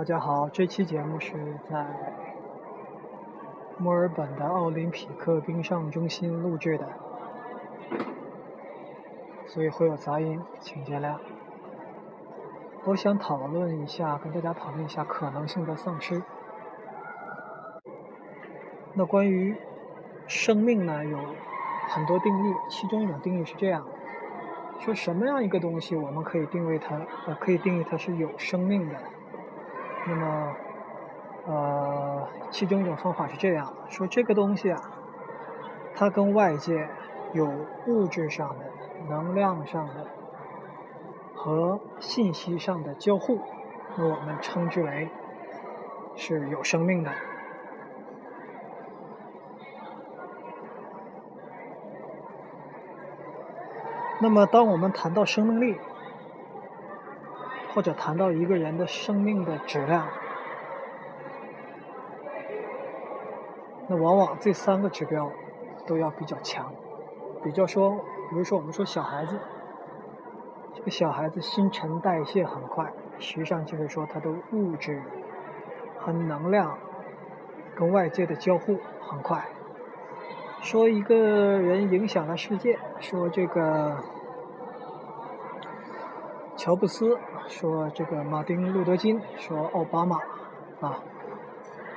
大家好，这期节目是在墨尔本的奥林匹克冰上中心录制的，所以会有杂音，请见谅。我想讨论一下，跟大家讨论一下可能性的丧失。那关于生命呢，有很多定义，其中一种定义是这样：说什么样一个东西，我们可以定位它，呃，可以定义它是有生命的。那么，呃，其中一种方法是这样说：这个东西啊，它跟外界有物质上的、能量上的和信息上的交互，那我们称之为是有生命的。那么，当我们谈到生命力，或者谈到一个人的生命的质量，那往往这三个指标都要比较强。比较说，比如说我们说小孩子，这个小孩子新陈代谢很快，实际上就是说他的物质和能量跟外界的交互很快。说一个人影响了世界，说这个。乔布斯说：“这个马丁·路德·金说奥巴马啊，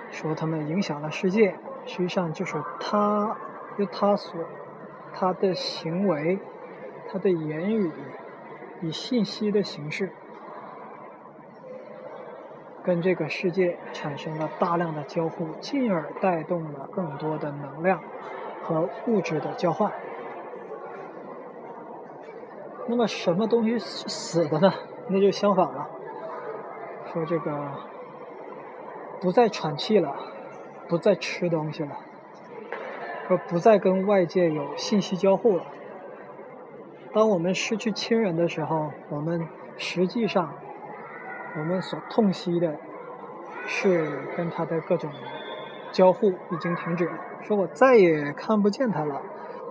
说他们影响了世界。实际上就是他，就他所他的行为，他的言语，以信息的形式，跟这个世界产生了大量的交互，进而带动了更多的能量和物质的交换。”那么什么东西是死的呢？那就相反了，说这个不再喘气了，不再吃东西了，说不再跟外界有信息交互了。当我们失去亲人的时候，我们实际上我们所痛惜的是跟他的各种交互已经停止了。说我再也看不见他了。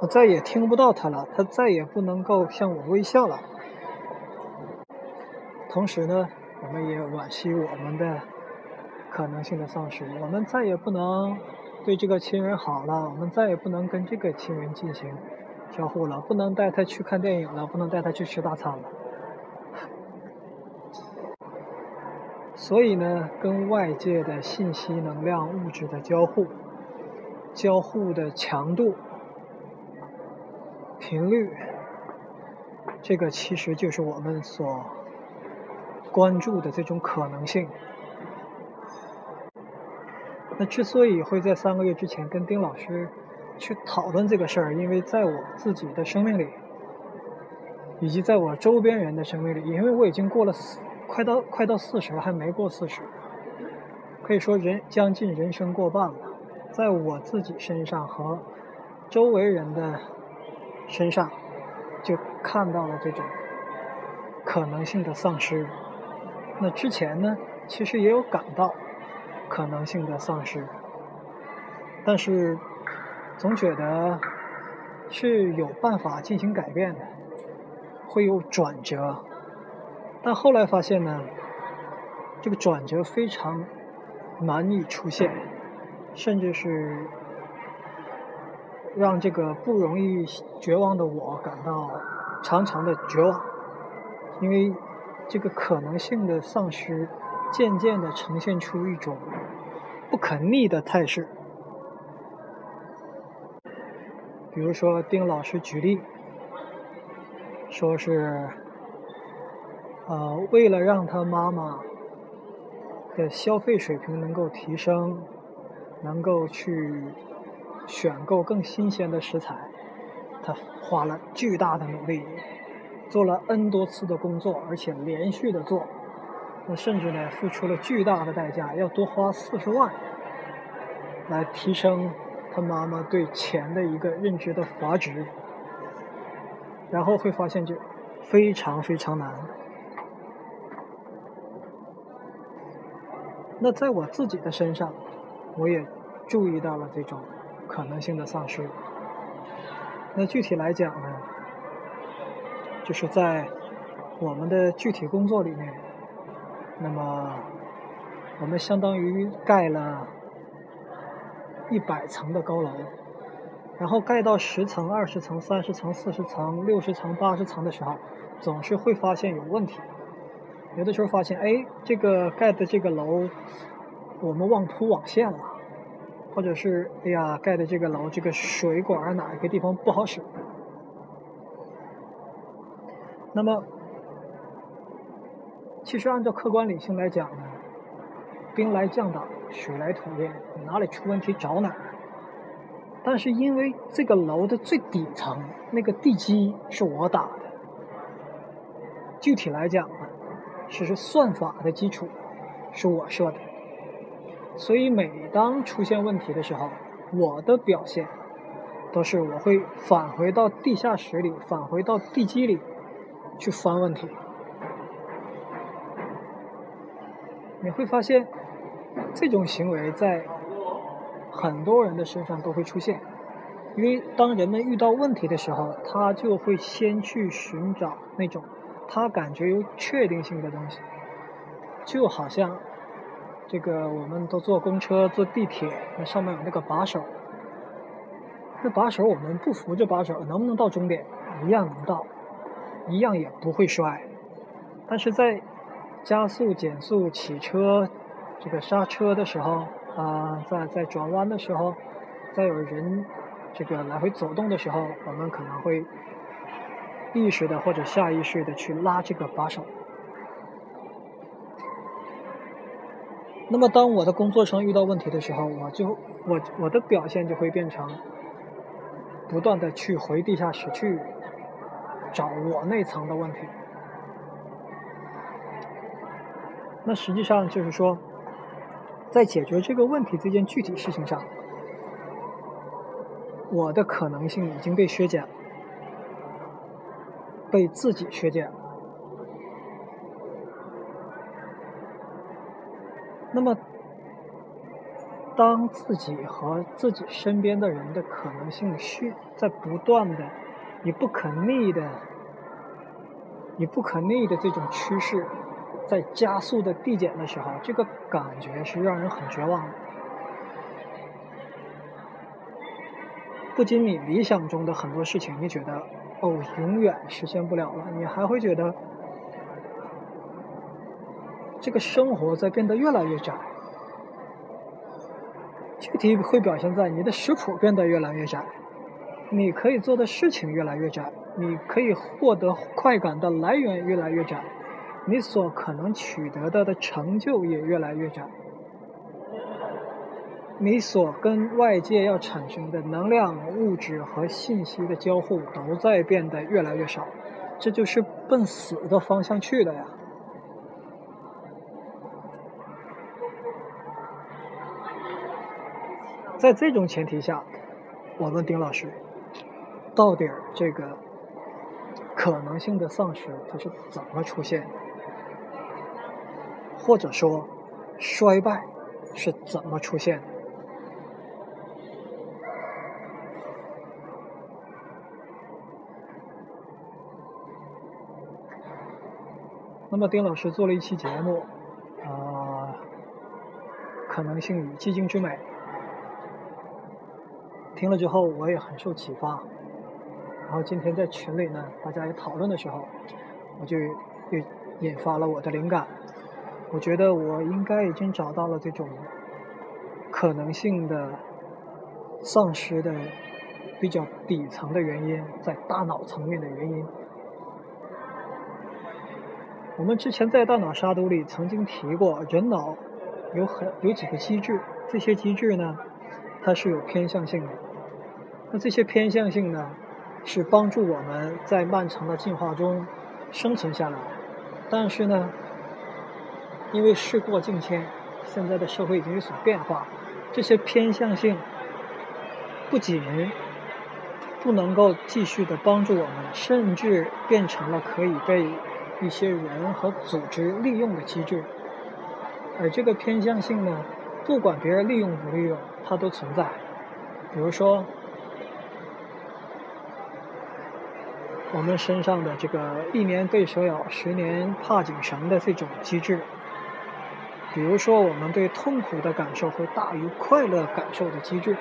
我再也听不到他了，他再也不能够向我微笑了。同时呢，我们也惋惜我们的可能性的丧失。我们再也不能对这个亲人好了，我们再也不能跟这个亲人进行交互了，不能带他去看电影了，不能带他去吃大餐了。所以呢，跟外界的信息、能量、物质的交互，交互的强度。频率，这个其实就是我们所关注的这种可能性。那之所以会在三个月之前跟丁老师去讨论这个事儿，因为在我自己的生命里，以及在我周边人的生命里，因为我已经过了四，快到快到四十了，还没过四十，可以说人将近人生过半了，在我自己身上和周围人的。身上就看到了这种可能性的丧失。那之前呢，其实也有感到可能性的丧失，但是总觉得是有办法进行改变的，会有转折。但后来发现呢，这个转折非常难以出现，甚至是。让这个不容易绝望的我感到长长的绝望，因为这个可能性的丧失，渐渐的呈现出一种不可逆的态势。比如说，丁老师举例，说是，呃，为了让他妈妈的消费水平能够提升，能够去。选购更新鲜的食材，他花了巨大的努力，做了 N 多次的工作，而且连续的做，那甚至呢付出了巨大的代价，要多花四十万，来提升他妈妈对钱的一个认知的阀值，然后会发现就非常非常难。那在我自己的身上，我也注意到了这种。可能性的丧失。那具体来讲呢，就是在我们的具体工作里面，那么我们相当于盖了一百层的高楼，然后盖到十层、二十层、三十层、四十层、六十层、八十层的时候，总是会发现有问题。有的时候发现，哎，这个盖的这个楼，我们忘铺网线了，或者是，哎呀，盖的这个楼，这个水管哪一个地方不好使？那么，其实按照客观理性来讲呢，兵来将挡，水来土掩，哪里出问题找哪儿。但是因为这个楼的最底层那个地基是我打的，具体来讲呢。只是算法的基础是我设的，所以每当出现问题的时候，我的表现都是我会返回到地下室里，返回到地基里去翻问题。你会发现，这种行为在很多人的身上都会出现，因为当人们遇到问题的时候，他就会先去寻找那种。他感觉有确定性的东西，就好像这个我们都坐公车、坐地铁，那上面有那个把手，那把手我们不扶着把手，能不能到终点？一样能到，一样也不会摔。但是在加速、减速、起车、这个刹车的时候啊，在在转弯的时候，在有人这个来回走动的时候，我们可能会。意识的或者下意识的去拉这个把手。那么，当我的工作上遇到问题的时候，我就我我的表现就会变成不断的去回地下室去找我那层的问题。那实际上就是说，在解决这个问题这件具体事情上，我的可能性已经被削减。被自己削减了。那么，当自己和自己身边的人的可能性需在不断的、以不可逆的、以不可逆的这种趋势在加速的递减的时候，这个感觉是让人很绝望的。不仅你理想中的很多事情，你觉得。哦，永远实现不了了。你还会觉得这个生活在变得越来越窄，具体会表现在你的食谱变得越来越窄，你可以做的事情越来越窄，你可以获得快感的来源越来越窄，你所可能取得的的成就也越来越窄。你所跟外界要产生的能量、物质和信息的交互都在变得越来越少，这就是奔死的方向去的呀。在这种前提下，我问丁老师，到底这个可能性的丧失它是怎么出现？或者说，衰败是怎么出现？那么丁老师做了一期节目，啊，可能性与寂静之美。听了之后我也很受启发，然后今天在群里呢，大家也讨论的时候，我就又引发了我的灵感。我觉得我应该已经找到了这种可能性的丧失的比较底层的原因，在大脑层面的原因。我们之前在大脑杀毒里曾经提过，人脑有很有几个机制，这些机制呢，它是有偏向性的。那这些偏向性呢，是帮助我们在漫长的进化中生存下来。但是呢，因为事过境迁，现在的社会已经有所变化，这些偏向性不仅不能够继续的帮助我们，甚至变成了可以被。一些人和组织利用的机制，而这个偏向性呢，不管别人利用不利用，它都存在。比如说，我们身上的这个“一年被蛇咬，十年怕井绳”的这种机制，比如说，我们对痛苦的感受会大于快乐感受的机制；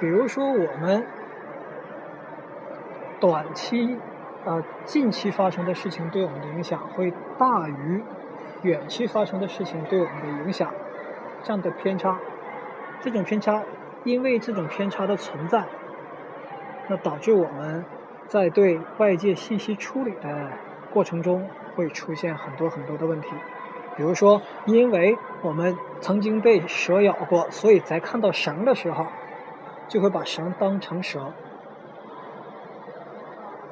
比如说，我们短期、呃近期发生的事情对我们的影响会大于远期发生的事情对我们的影响，这样的偏差，这种偏差，因为这种偏差的存在，那导致我们在对外界信息处理的过程中会出现很多很多的问题。比如说，因为我们曾经被蛇咬过，所以在看到绳的时候，就会把绳当成蛇。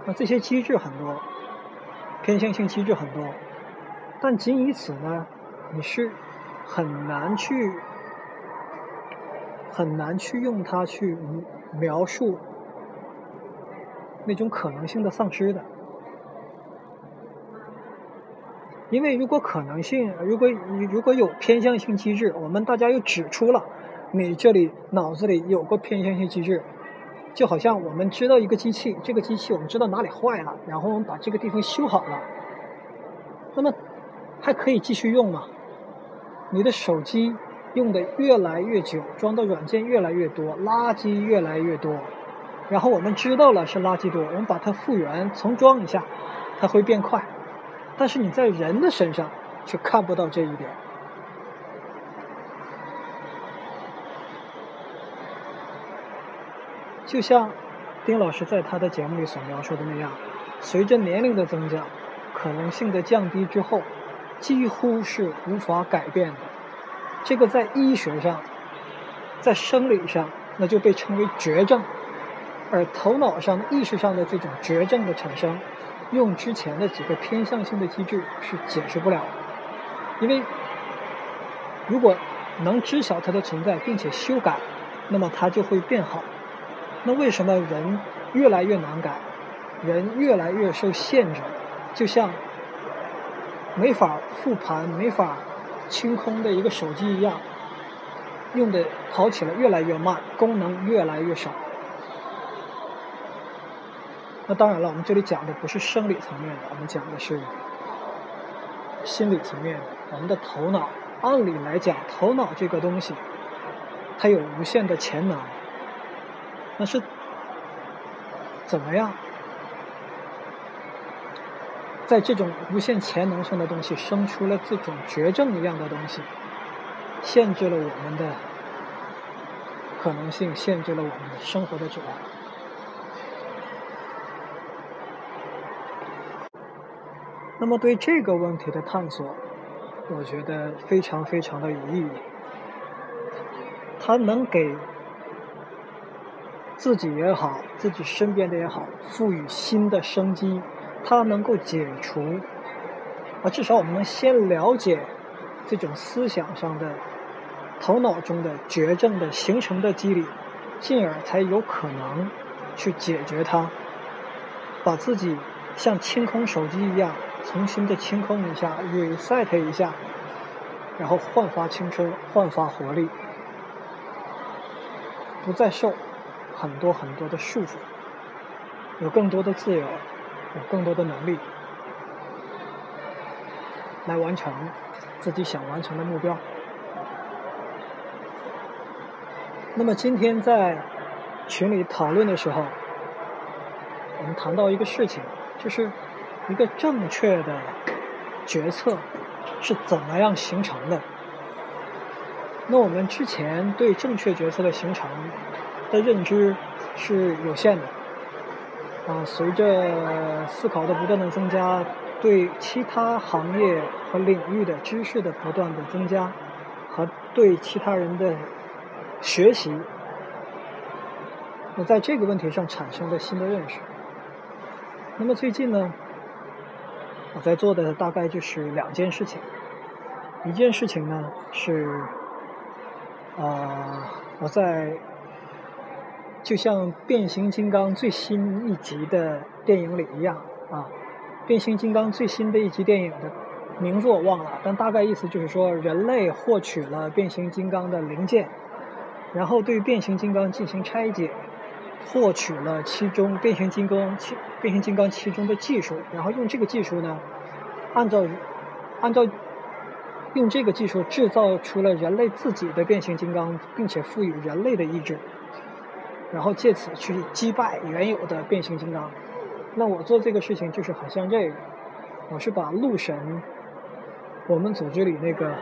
那这些机制很多，偏向性机制很多，但仅以此呢，你是很难去很难去用它去描述那种可能性的丧失的。因为如果可能性，如果如果有偏向性机制，我们大家又指出了，你这里脑子里有个偏向性机制，就好像我们知道一个机器，这个机器我们知道哪里坏了，然后我们把这个地方修好了，那么还可以继续用吗？你的手机用的越来越久，装的软件越来越多，垃圾越来越多，然后我们知道了是垃圾多，我们把它复原重装一下，它会变快。但是你在人的身上却看不到这一点，就像丁老师在他的节目里所描述的那样，随着年龄的增加，可能性的降低之后，几乎是无法改变的。这个在医学上，在生理上，那就被称为绝症，而头脑上、意识上的这种绝症的产生。用之前的几个偏向性的机制是解释不了的，因为如果能知晓它的存在并且修改，那么它就会变好。那为什么人越来越难改，人越来越受限制？就像没法复盘、没法清空的一个手机一样，用的跑起来越来越慢，功能越来越少。那当然了，我们这里讲的不是生理层面的，我们讲的是心理层面的。我们的头脑，按理来讲，头脑这个东西，它有无限的潜能。那是怎么样，在这种无限潜能上的东西生出了这种绝症一样的东西，限制了我们的可能性，限制了我们生活的质量。那么对这个问题的探索，我觉得非常非常的有意义。它能给自己也好，自己身边的也好，赋予新的生机。它能够解除，啊，至少我们能先了解这种思想上的、头脑中的绝症的形成的机理，进而才有可能去解决它，把自己像清空手机一样。重新的清空一下，reset 一下，然后焕发青春，焕发活力，不再受很多很多的束缚，有更多的自由，有更多的能力，来完成自己想完成的目标。那么今天在群里讨论的时候，我们谈到一个事情，就是。一个正确的决策是怎么样形成的？那我们之前对正确决策的形成的认知是有限的啊。随着思考的不断的增加，对其他行业和领域的知识的不断的增加，和对其他人的学习，那在这个问题上产生了新的认识。那么最近呢？我在做的大概就是两件事情，一件事情呢是，啊，我在就像变形金刚最新一集的电影里一样啊，变形金刚最新的一集电影的名字我忘了，但大概意思就是说，人类获取了变形金刚的零件，然后对变形金刚进行拆解。获取了其中变形金刚其变形金刚其中的技术，然后用这个技术呢，按照按照用这个技术制造出了人类自己的变形金刚，并且赋予人类的意志，然后借此去击败原有的变形金刚。那我做这个事情就是很像这个，我是把鹿神，我们组织里那个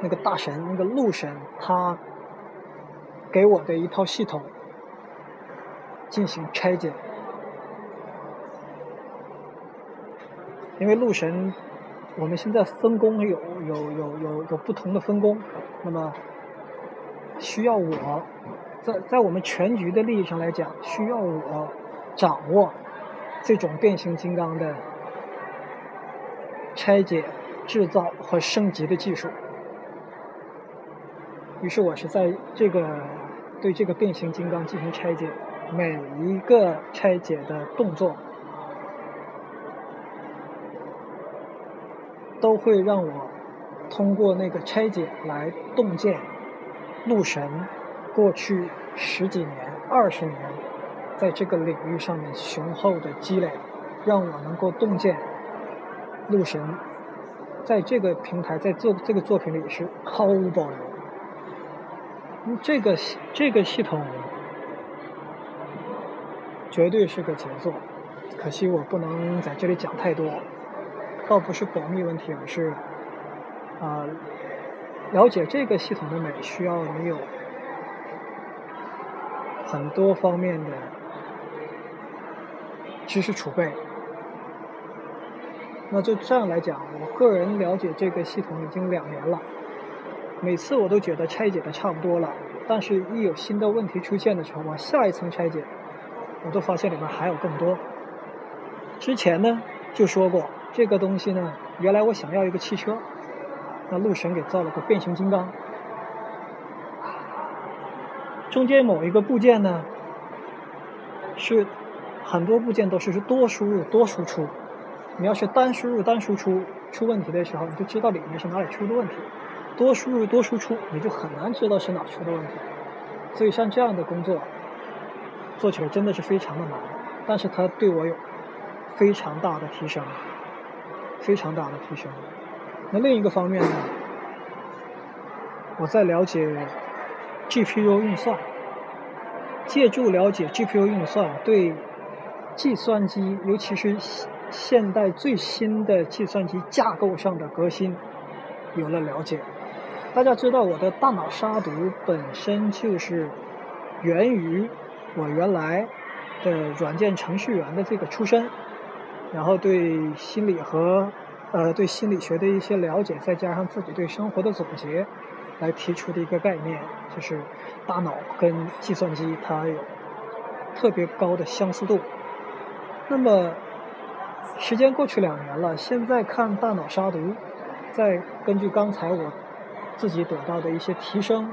那个大神，那个鹿神，他给我的一套系统进行拆解。因为鹿神，我们现在分工有有有有有不同的分工，那么需要我，在在我们全局的利益上来讲，需要我掌握这种变形金刚的拆解、制造和升级的技术。于是我是在这个对这个变形金刚进行拆解，每一个拆解的动作。都会让我通过那个拆解来洞见鹿神过去十几年、二十年在这个领域上面雄厚的积累，让我能够洞见鹿神在这个平台在做这个作品里是毫无保留。这个这个系统绝对是个杰作，可惜我不能在这里讲太多。倒不是保密问题，而是啊，了解这个系统的美需要你有很多方面的知识储备。那就这样来讲，我个人了解这个系统已经两年了，每次我都觉得拆解的差不多了，但是一有新的问题出现的时候，往下一层拆解，我都发现里面还有更多。之前呢就说过。这个东西呢，原来我想要一个汽车，那陆神给造了个变形金刚，中间某一个部件呢，是很多部件都是多输入多输出，你要是单输入单输出出问题的时候，你就知道里面是哪里出的问题；多输入多输出，你就很难知道是哪出的问题。所以像这样的工作，做起来真的是非常的难，但是它对我有非常大的提升。非常大的提升。那另一个方面呢，我在了解 GPU 运算，借助了解 GPU 运算，对计算机，尤其是现代最新的计算机架构上的革新，有了了解。大家知道，我的大脑杀毒本身就是源于我原来的软件程序员的这个出身。然后对心理和呃对心理学的一些了解，再加上自己对生活的总结，来提出的一个概念，就是大脑跟计算机它有特别高的相似度。那么时间过去两年了，现在看大脑杀毒，再根据刚才我自己得到的一些提升，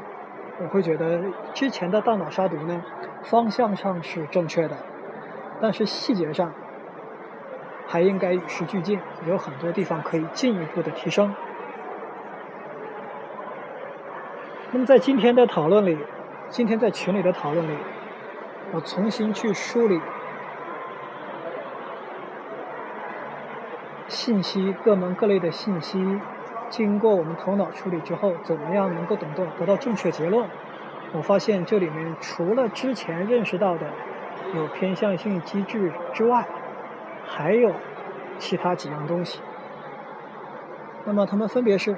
我会觉得之前的大脑杀毒呢方向上是正确的，但是细节上。还应该与时俱进，有很多地方可以进一步的提升。那么在今天的讨论里，今天在群里的讨论里，我重新去梳理信息，各门各类的信息，经过我们头脑处理之后，怎么样能够得到得到正确结论？我发现这里面除了之前认识到的有偏向性机制之外，还有其他几样东西，那么它们分别是：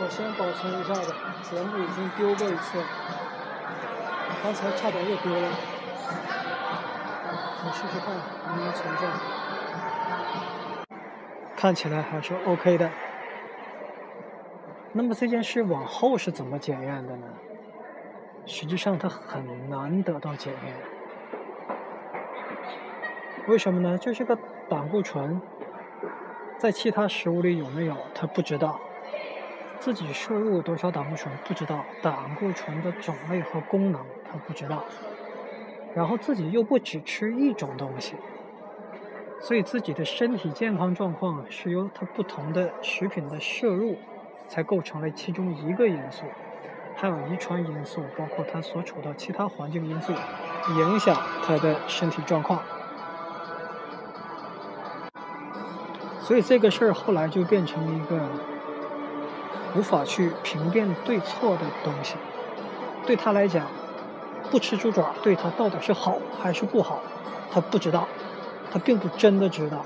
我先保存一下吧，节目已经丢过一次了，刚才差点又丢了，你试试看能不能存在，看起来还是 OK 的。那么这件事往后是怎么检验的呢？实际上它很难得到检验。为什么呢？就是个胆固醇，在其他食物里有没有他不知道，自己摄入多少胆固醇不知道，胆固醇的种类和功能他不知道，然后自己又不只吃一种东西，所以自己的身体健康状况是由他不同的食品的摄入。才构成了其中一个因素，还有遗传因素，包括他所处的其他环境因素，影响他的身体状况。所以这个事儿后来就变成了一个无法去评辨对错的东西。对他来讲，不吃猪爪对他到底是好还是不好，他不知道，他并不真的知道。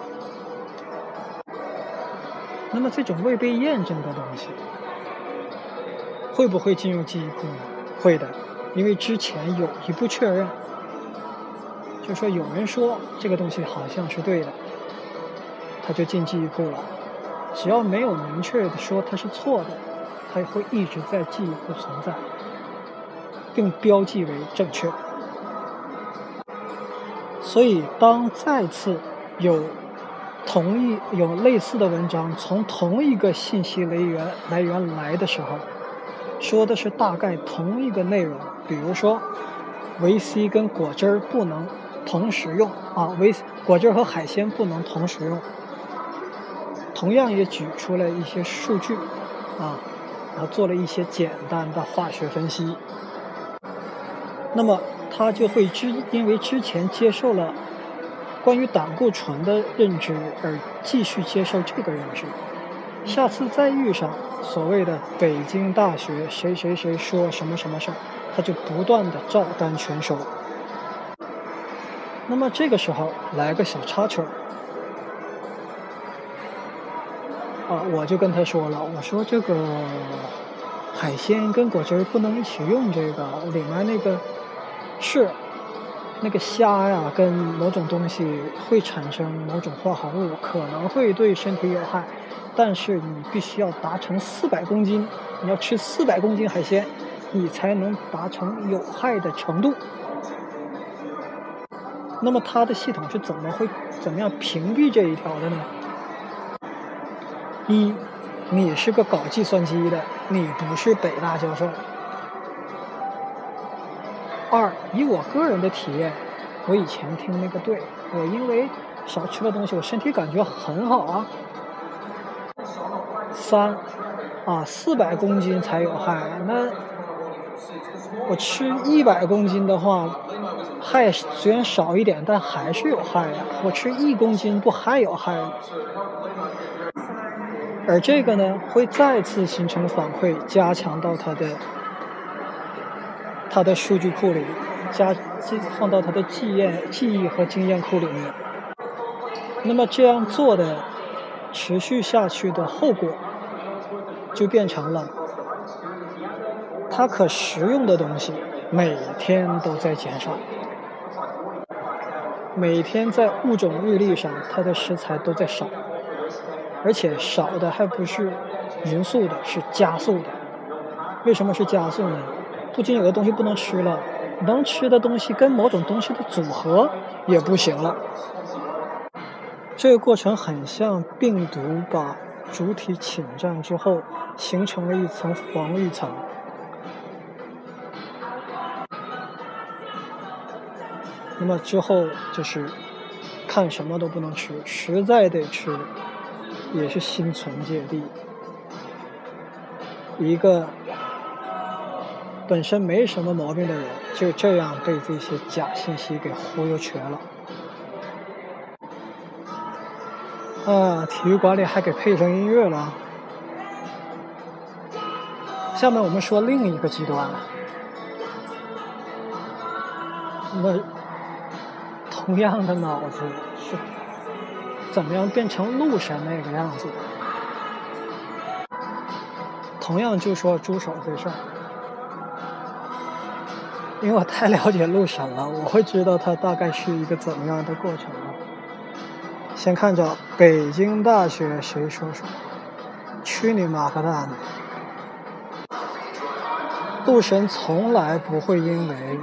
那么这种未被验证的东西，会不会进入记忆库呢？会的，因为之前有一步确认，就说有人说这个东西好像是对的。它就进记忆库了，只要没有明确的说它是错的，它会一直在记忆库存在，并标记为正确。所以，当再次有同一有类似的文章从同一个信息来源来源来的时候，说的是大概同一个内容，比如说维 C 跟果汁儿不能同时用啊，维果汁儿和海鲜不能同时用。同样也举出了一些数据，啊，然后做了一些简单的化学分析。那么他就会之因为之前接受了关于胆固醇的认知而继续接受这个认知。下次再遇上所谓的北京大学谁谁谁说什么什么事儿，他就不断的照单全收。那么这个时候来个小插曲。我就跟他说了，我说这个海鲜跟果汁不能一起用，这个里面那个是那个虾呀，跟某种东西会产生某种化合物，可能会对身体有害，但是你必须要达成四百公斤，你要吃四百公斤海鲜，你才能达成有害的程度。那么它的系统是怎么会怎么样屏蔽这一条的呢？一，你是个搞计算机的，你不是北大教授。二，以我个人的体验，我以前听那个对，我因为少吃了东西，我身体感觉很好啊。三，啊，四百公斤才有害，那我吃一百公斤的话，害虽然少一点，但还是有害呀。我吃一公斤不还有害吗？而这个呢，会再次形成反馈，加强到它的它的数据库里，加放到它的记验、记忆和经验库里面。那么这样做的持续下去的后果，就变成了它可食用的东西每天都在减少，每天在物种日历上，它的食材都在少。而且少的还不是匀速的，是加速的。为什么是加速呢？不仅有的东西不能吃了，能吃的东西跟某种东西的组合也不行了。这个过程很像病毒把主体侵占之后，形成了一层防御层。那么之后就是看什么都不能吃，实在得吃。也是心存芥蒂，一个本身没什么毛病的人，就这样被这些假信息给忽悠瘸了。啊，体育馆里还给配上音乐了。下面我们说另一个极端，那同样的脑子是。怎么样变成鹿神那个样子？同样就说猪手这事儿，因为我太了解鹿神了，我会知道它大概是一个怎么样的过程。先看着北京大学谁说说，去你妈个蛋的！鹿神从来不会因为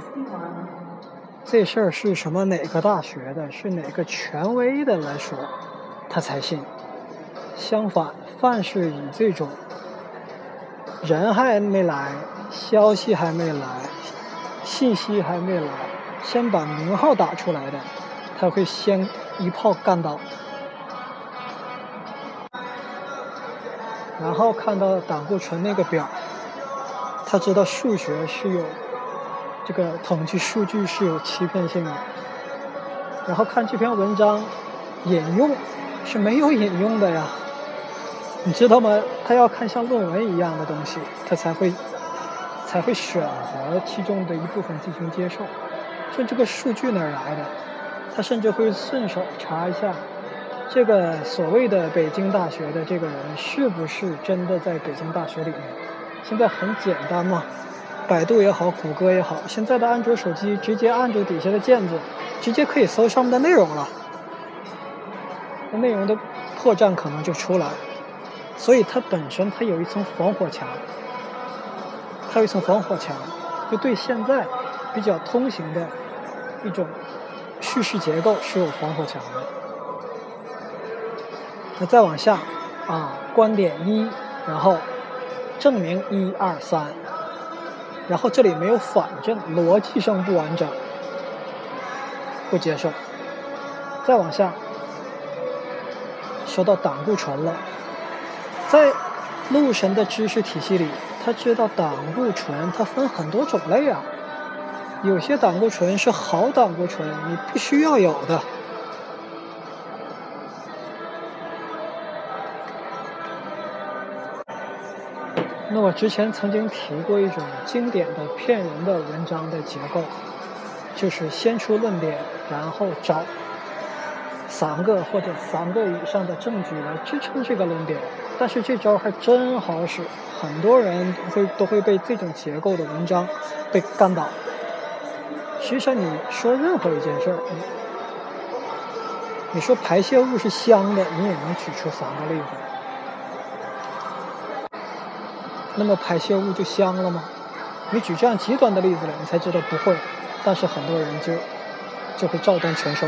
这事儿是什么哪个大学的，是哪个权威的来说。他才信。相反，凡是以这种人还没来、消息还没来、信息还没来，先把名号打出来的，他会先一炮干倒。然后看到胆固醇那个表，他知道数学是有这个统计数据是有欺骗性的，然后看这篇文章引用是没有引用的呀，你知道吗？他要看像论文一样的东西，他才会才会选择其中的一部分进行接受。说这个数据哪来的？他甚至会顺手查一下，这个所谓的北京大学的这个人是不是真的在北京大学里面？现在很简单嘛，百度也好，谷歌也好，现在的安卓手机直接按住底下的键子，直接可以搜上面的内容了，那内容的破绽可能就出来。所以它本身它有一层防火墙，它有一层防火墙，就对现在比较通行的一种。叙事结构是有防火墙的。那再往下，啊，观点一，然后证明一二三，然后这里没有反证，逻辑上不完整，不接受。再往下，说到胆固醇了，在陆神的知识体系里，他知道胆固醇它分很多种类啊。有些胆固醇是好胆固醇，你必须要有的。那我之前曾经提过一种经典的骗人的文章的结构，就是先出论点，然后找三个或者三个以上的证据来支撑这个论点。但是这招还真好使，很多人会都会被这种结构的文章被干倒。实际上，你说任何一件事儿，你说排泄物是香的，你也能举出三个例子。那么排泄物就香了吗？你举这样极端的例子了，你才知道不会。但是很多人就就会照单全收。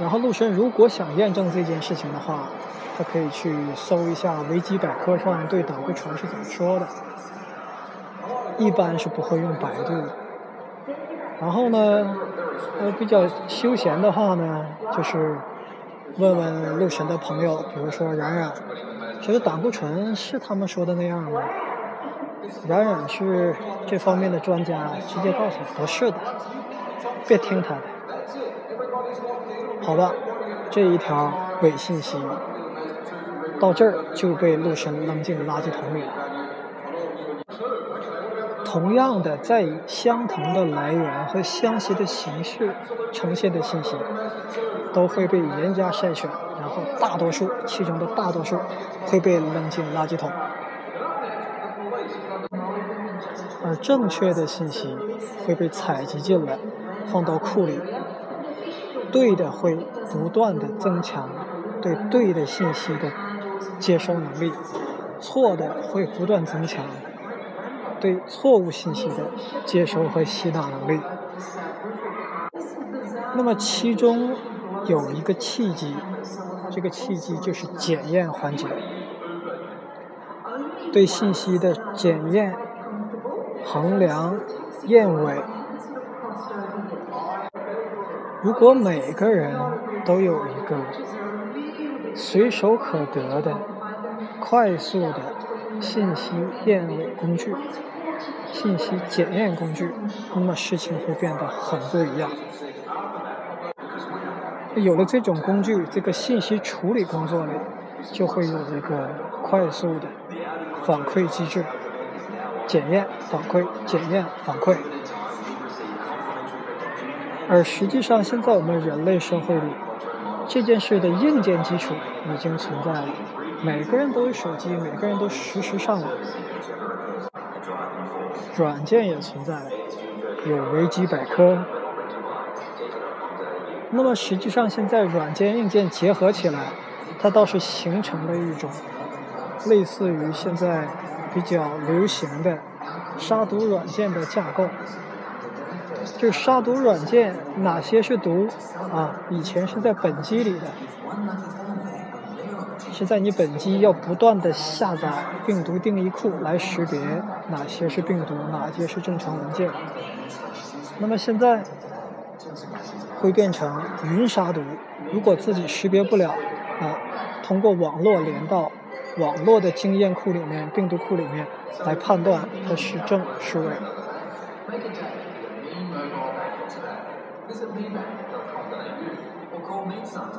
然后陆生如果想验证这件事情的话，他可以去搜一下维基百科上对胆固醇是怎么说的。一般是不会用百度的。然后呢，呃，比较休闲的话呢，就是问问陆神的朋友，比如说冉冉，觉得胆固醇是他们说的那样吗？冉冉是这方面的专家，直接告诉不是的，别听他的。好吧，这一条伪信息到这儿就被陆神扔进了垃圾桶里了。同样的，在以相同的来源和相似的形式呈现的信息，都会被严加筛选，然后大多数，其中的大多数会被扔进垃圾桶，而正确的信息会被采集进来，放到库里，对的会不断的增强对对的信息的接收能力，错的会不断增强。对错误信息的接收和吸纳能力。那么其中有一个契机，这个契机就是检验环节，对信息的检验、衡量、验伪。如果每个人都有一个随手可得的、快速的信息验伪工具。信息检验工具，那么事情会变得很不一样。有了这种工具，这个信息处理工作里就会有一个快速的反馈机制，检验、反馈、检验、反馈。而实际上，现在我们人类社会里，这件事的硬件基础已经存在了，每个人都有手机，每个人都实时上网。软件也存在，有维基百科。那么实际上，现在软件硬件结合起来，它倒是形成了一种类似于现在比较流行的杀毒软件的架构。就杀毒软件哪些是毒啊？以前是在本机里的。是在你本机要不断的下载病毒定义库来识别哪些是病毒，哪些是正常文件。那么现在会变成云杀毒，如果自己识别不了啊，通过网络连到网络的经验库里面、病毒库里面来判断它是正是伪。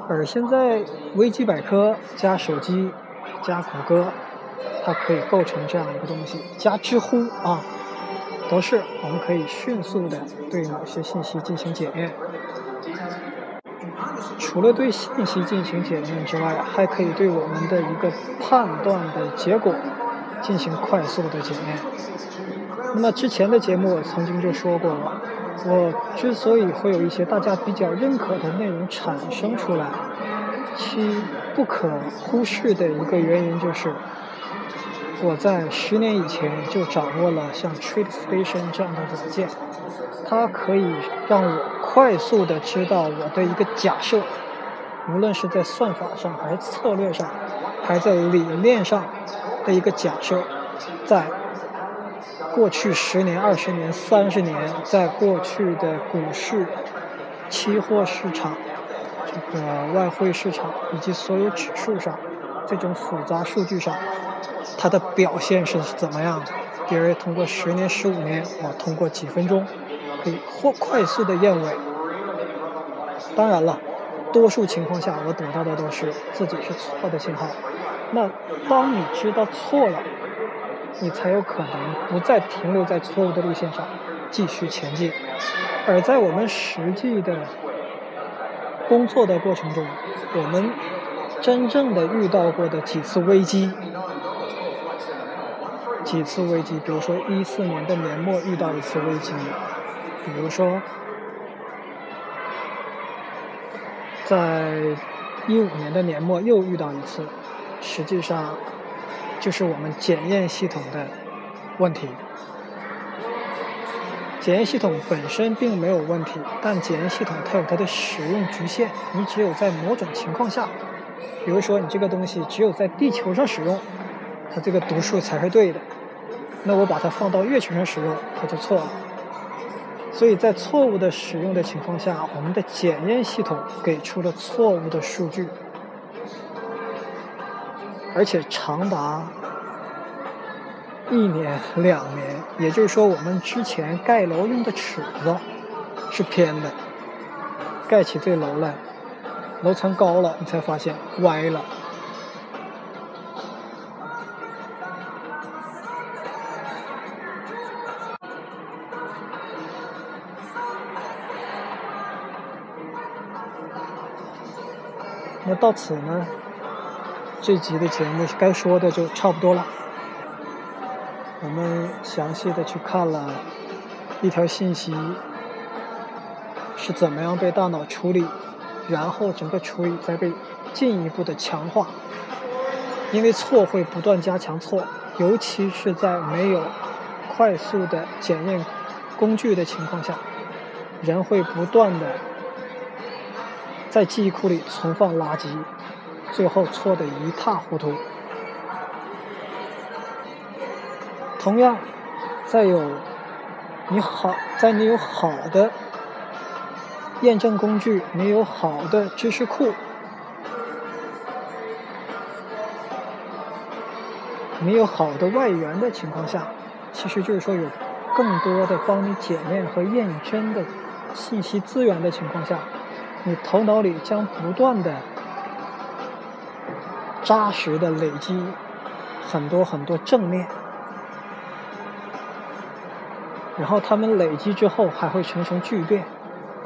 而现在，维基百科加手机加谷歌，它可以构成这样一个东西，加知乎啊，都是我们可以迅速的对某些信息进行检验。除了对信息进行检验之外，还可以对我们的一个判断的结果进行快速的检验。那么之前的节目我曾经就说过了。我之所以会有一些大家比较认可的内容产生出来，其不可忽视的一个原因就是，我在十年以前就掌握了像 TradeStation 这样的软件，它可以让我快速的知道我的一个假设，无论是在算法上，还是策略上，还在理念上的一个假设，在。过去十年、二十年、三十年，在过去的股市、期货市场、这个外汇市场以及所有指数上，这种复杂数据上，它的表现是怎么样的？别人通过十年、十五年，我通过几分钟可以或快速的验尾。当然了，多数情况下，我得到的都是自己是错的信号。那当你知道错了，你才有可能不再停留在错误的路线上，继续前进。而在我们实际的工作的过程中，我们真正的遇到过的几次危机，几次危机，比如说一四年的年末遇到一次危机，比如说在一五年的年末又遇到一次，实际上。就是我们检验系统的问题。检验系统本身并没有问题，但检验系统它有它的使用局限。你只有在某种情况下，比如说你这个东西只有在地球上使用，它这个读数才是对的。那我把它放到月球上使用，它就错了。所以在错误的使用的情况下，我们的检验系统给出了错误的数据。而且长达一年、两年，也就是说，我们之前盖楼用的尺子是偏的，盖起这楼来，楼层高了，你才发现歪了。那到此呢？这集的节目该说的就差不多了。我们详细的去看了一条信息是怎么样被大脑处理，然后整个处理再被进一步的强化。因为错会不断加强错，尤其是在没有快速的检验工具的情况下，人会不断的在记忆库里存放垃圾。最后错得一塌糊涂。同样，在有你好，在你有好的验证工具，你有好的知识库，你有好的外援的情况下，其实就是说有更多的帮你检验和验证的信息资源的情况下，你头脑里将不断的。扎实的累积很多很多正面，然后他们累积之后还会形成聚变，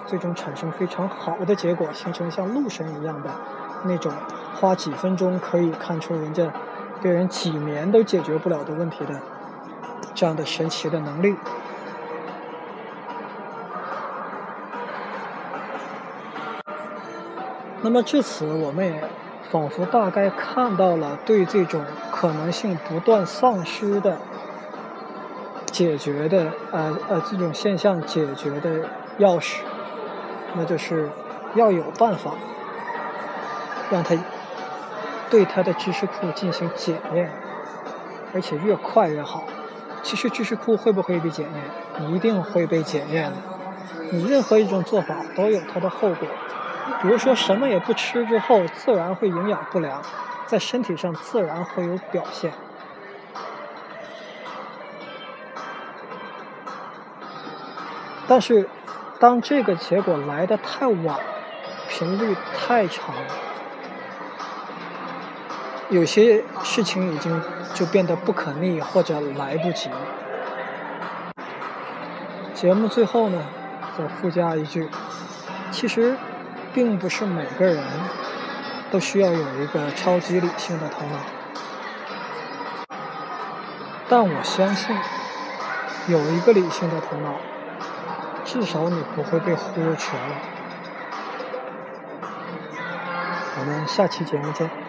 最终产生非常好的结果，形成像路神一样的那种花几分钟可以看出人家别人几年都解决不了的问题的这样的神奇的能力。那么至此，我们也。仿佛大概看到了对这种可能性不断丧失的解决的呃呃这种现象解决的钥匙，那就是要有办法让他对他的知识库进行检验，而且越快越好。其实知识库会不会被检验？一定会被检验的。你任何一种做法都有它的后果。比如说什么也不吃之后，自然会营养不良。在身体上自然会有表现。但是，当这个结果来的太晚，频率太长，有些事情已经就变得不可逆或者来不及。节目最后呢，再附加一句：其实，并不是每个人都需要有一个超级理性的头脑，但我相信，有一个理性的头脑。至少你不会被忽悠瘸了。我们下期节目见。